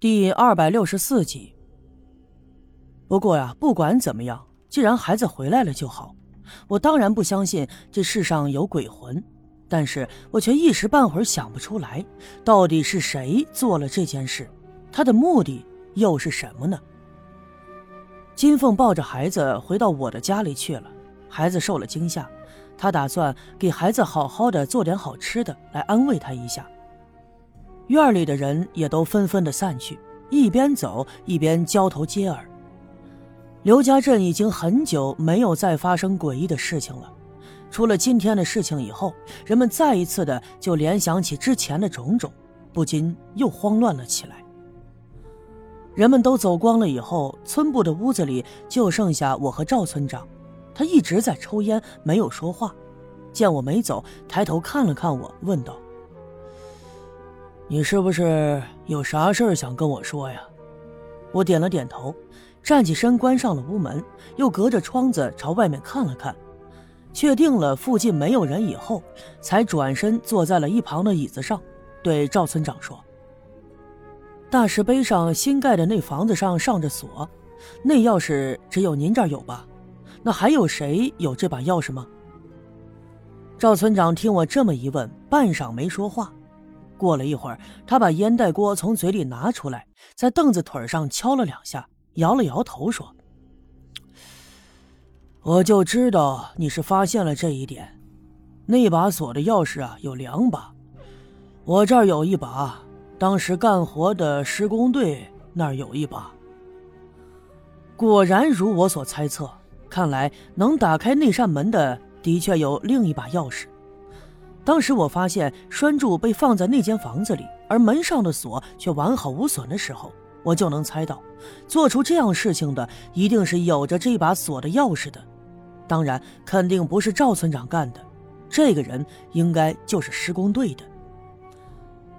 第二百六十四集。不过呀，不管怎么样，既然孩子回来了就好。我当然不相信这世上有鬼魂，但是我却一时半会儿想不出来，到底是谁做了这件事，他的目的又是什么呢？金凤抱着孩子回到我的家里去了。孩子受了惊吓，她打算给孩子好好的做点好吃的来安慰他一下。院里的人也都纷纷的散去，一边走一边交头接耳。刘家镇已经很久没有再发生诡异的事情了，除了今天的事情以后，人们再一次的就联想起之前的种种，不禁又慌乱了起来。人们都走光了以后，村部的屋子里就剩下我和赵村长，他一直在抽烟，没有说话。见我没走，抬头看了看我，问道。你是不是有啥事儿想跟我说呀？我点了点头，站起身关上了屋门，又隔着窗子朝外面看了看，确定了附近没有人以后，才转身坐在了一旁的椅子上，对赵村长说：“大石碑上新盖的那房子上上着锁，那钥匙只有您这儿有吧？那还有谁有这把钥匙吗？”赵村长听我这么一问，半晌没说话。过了一会儿，他把烟袋锅从嘴里拿出来，在凳子腿上敲了两下，摇了摇头说：“我就知道你是发现了这一点。那把锁的钥匙啊，有两把，我这儿有一把，当时干活的施工队那儿有一把。果然如我所猜测，看来能打开那扇门的，的确有另一把钥匙。”当时我发现栓柱被放在那间房子里，而门上的锁却完好无损的时候，我就能猜到，做出这样事情的一定是有着这把锁的钥匙的。当然，肯定不是赵村长干的，这个人应该就是施工队的。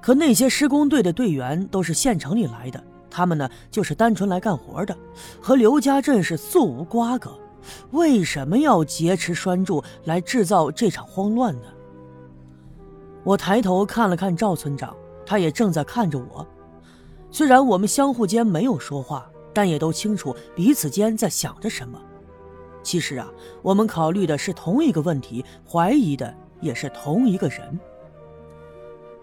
可那些施工队的队员都是县城里来的，他们呢就是单纯来干活的，和刘家镇是素无瓜葛，为什么要劫持栓柱来制造这场慌乱呢？我抬头看了看赵村长，他也正在看着我。虽然我们相互间没有说话，但也都清楚彼此间在想着什么。其实啊，我们考虑的是同一个问题，怀疑的也是同一个人。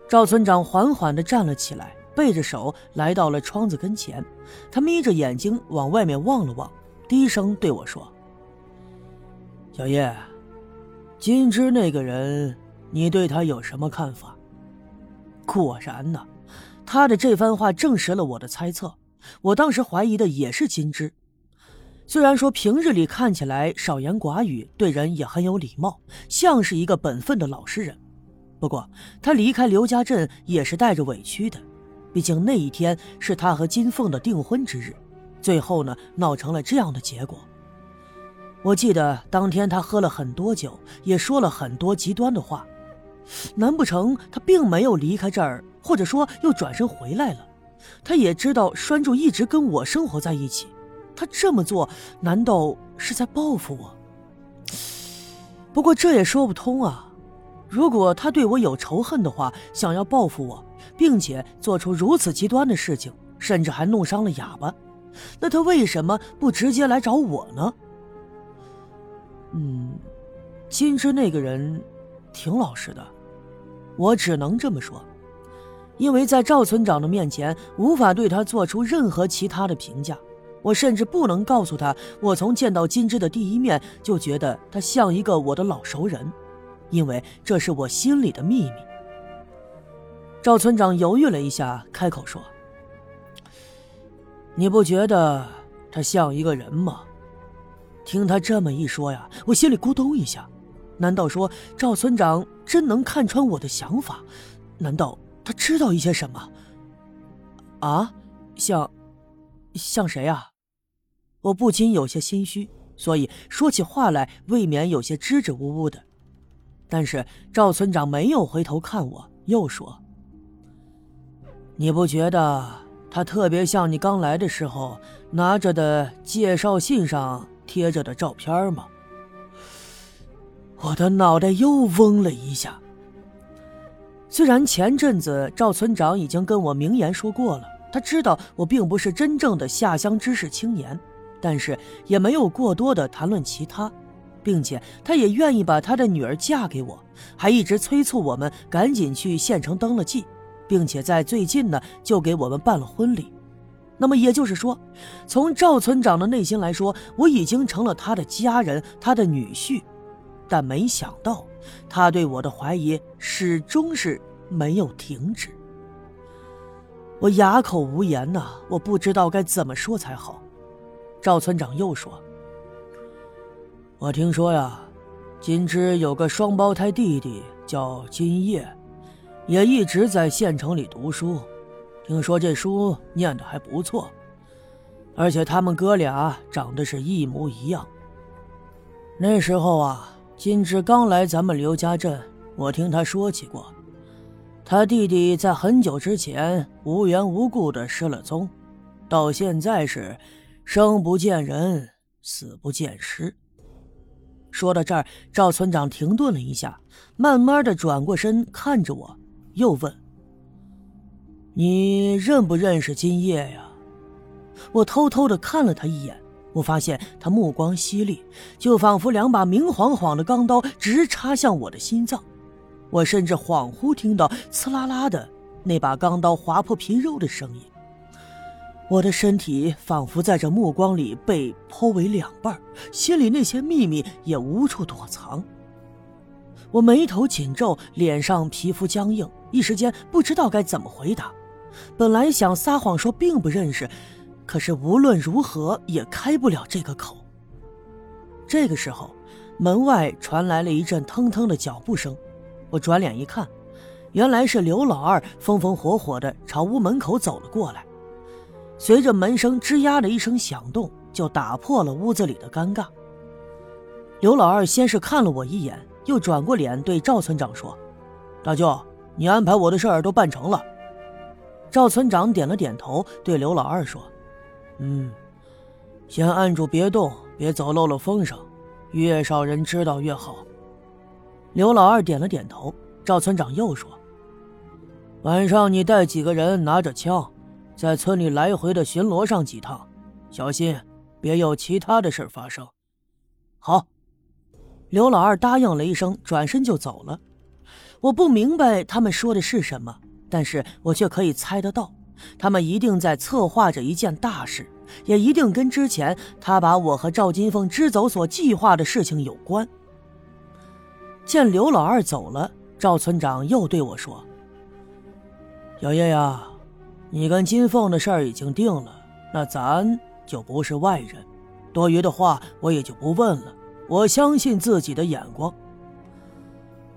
赵村长缓缓地站了起来，背着手来到了窗子跟前，他眯着眼睛往外面望了望，低声对我说：“小叶，金枝那个人。”你对他有什么看法？果然呢，他的这番话证实了我的猜测。我当时怀疑的也是金枝。虽然说平日里看起来少言寡语，对人也很有礼貌，像是一个本分的老实人。不过他离开刘家镇也是带着委屈的，毕竟那一天是他和金凤的订婚之日，最后呢闹成了这样的结果。我记得当天他喝了很多酒，也说了很多极端的话。难不成他并没有离开这儿，或者说又转身回来了？他也知道栓柱一直跟我生活在一起，他这么做难道是在报复我？不过这也说不通啊！如果他对我有仇恨的话，想要报复我，并且做出如此极端的事情，甚至还弄伤了哑巴，那他为什么不直接来找我呢？嗯，金枝那个人挺老实的。我只能这么说，因为在赵村长的面前，无法对他做出任何其他的评价。我甚至不能告诉他，我从见到金枝的第一面就觉得他像一个我的老熟人，因为这是我心里的秘密。赵村长犹豫了一下，开口说：“你不觉得他像一个人吗？”听他这么一说呀，我心里咕咚一下。难道说赵村长真能看穿我的想法？难道他知道一些什么？啊，像，像谁啊？我不禁有些心虚，所以说起话来未免有些支支吾吾的。但是赵村长没有回头看我，又说：“你不觉得他特别像你刚来的时候拿着的介绍信上贴着的照片吗？”我的脑袋又嗡了一下。虽然前阵子赵村长已经跟我明言说过了，他知道我并不是真正的下乡知识青年，但是也没有过多的谈论其他，并且他也愿意把他的女儿嫁给我，还一直催促我们赶紧去县城登了记，并且在最近呢就给我们办了婚礼。那么也就是说，从赵村长的内心来说，我已经成了他的家人，他的女婿。但没想到，他对我的怀疑始终是没有停止。我哑口无言呐，我不知道该怎么说才好。赵村长又说：“我听说呀，金枝有个双胞胎弟弟叫金叶，也一直在县城里读书。听说这书念得还不错，而且他们哥俩长得是一模一样。那时候啊。”金枝刚来咱们刘家镇，我听他说起过，他弟弟在很久之前无缘无故的失了踪，到现在是生不见人，死不见尸。说到这儿，赵村长停顿了一下，慢慢的转过身看着我，又问：“你认不认识金叶呀？”我偷偷的看了他一眼。我发现他目光犀利，就仿佛两把明晃晃的钢刀直插向我的心脏。我甚至恍惚听到“刺啦啦”的那把钢刀划破皮肉的声音。我的身体仿佛在这目光里被剖为两半，心里那些秘密也无处躲藏。我眉头紧皱，脸上皮肤僵硬，一时间不知道该怎么回答。本来想撒谎说并不认识。可是无论如何也开不了这个口。这个时候，门外传来了一阵腾腾的脚步声，我转脸一看，原来是刘老二风风火火的朝屋门口走了过来。随着门声吱呀的一声响动，就打破了屋子里的尴尬。刘老二先是看了我一眼，又转过脸对赵村长说：“大舅，你安排我的事儿都办成了。”赵村长点了点头，对刘老二说。嗯，先按住别动，别走漏了风声，越少人知道越好。刘老二点了点头。赵村长又说：“晚上你带几个人拿着枪，在村里来回的巡逻上几趟，小心别有其他的事发生。”好，刘老二答应了一声，转身就走了。我不明白他们说的是什么，但是我却可以猜得到。他们一定在策划着一件大事，也一定跟之前他把我和赵金凤支走所计划的事情有关。见刘老二走了，赵村长又对我说：“小叶呀，你跟金凤的事儿已经定了，那咱就不是外人，多余的话我也就不问了。我相信自己的眼光，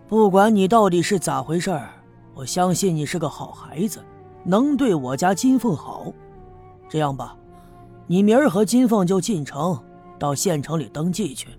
不管你到底是咋回事儿我相信你是个好孩子。”能对我家金凤好，这样吧，你明儿和金凤就进城，到县城里登记去。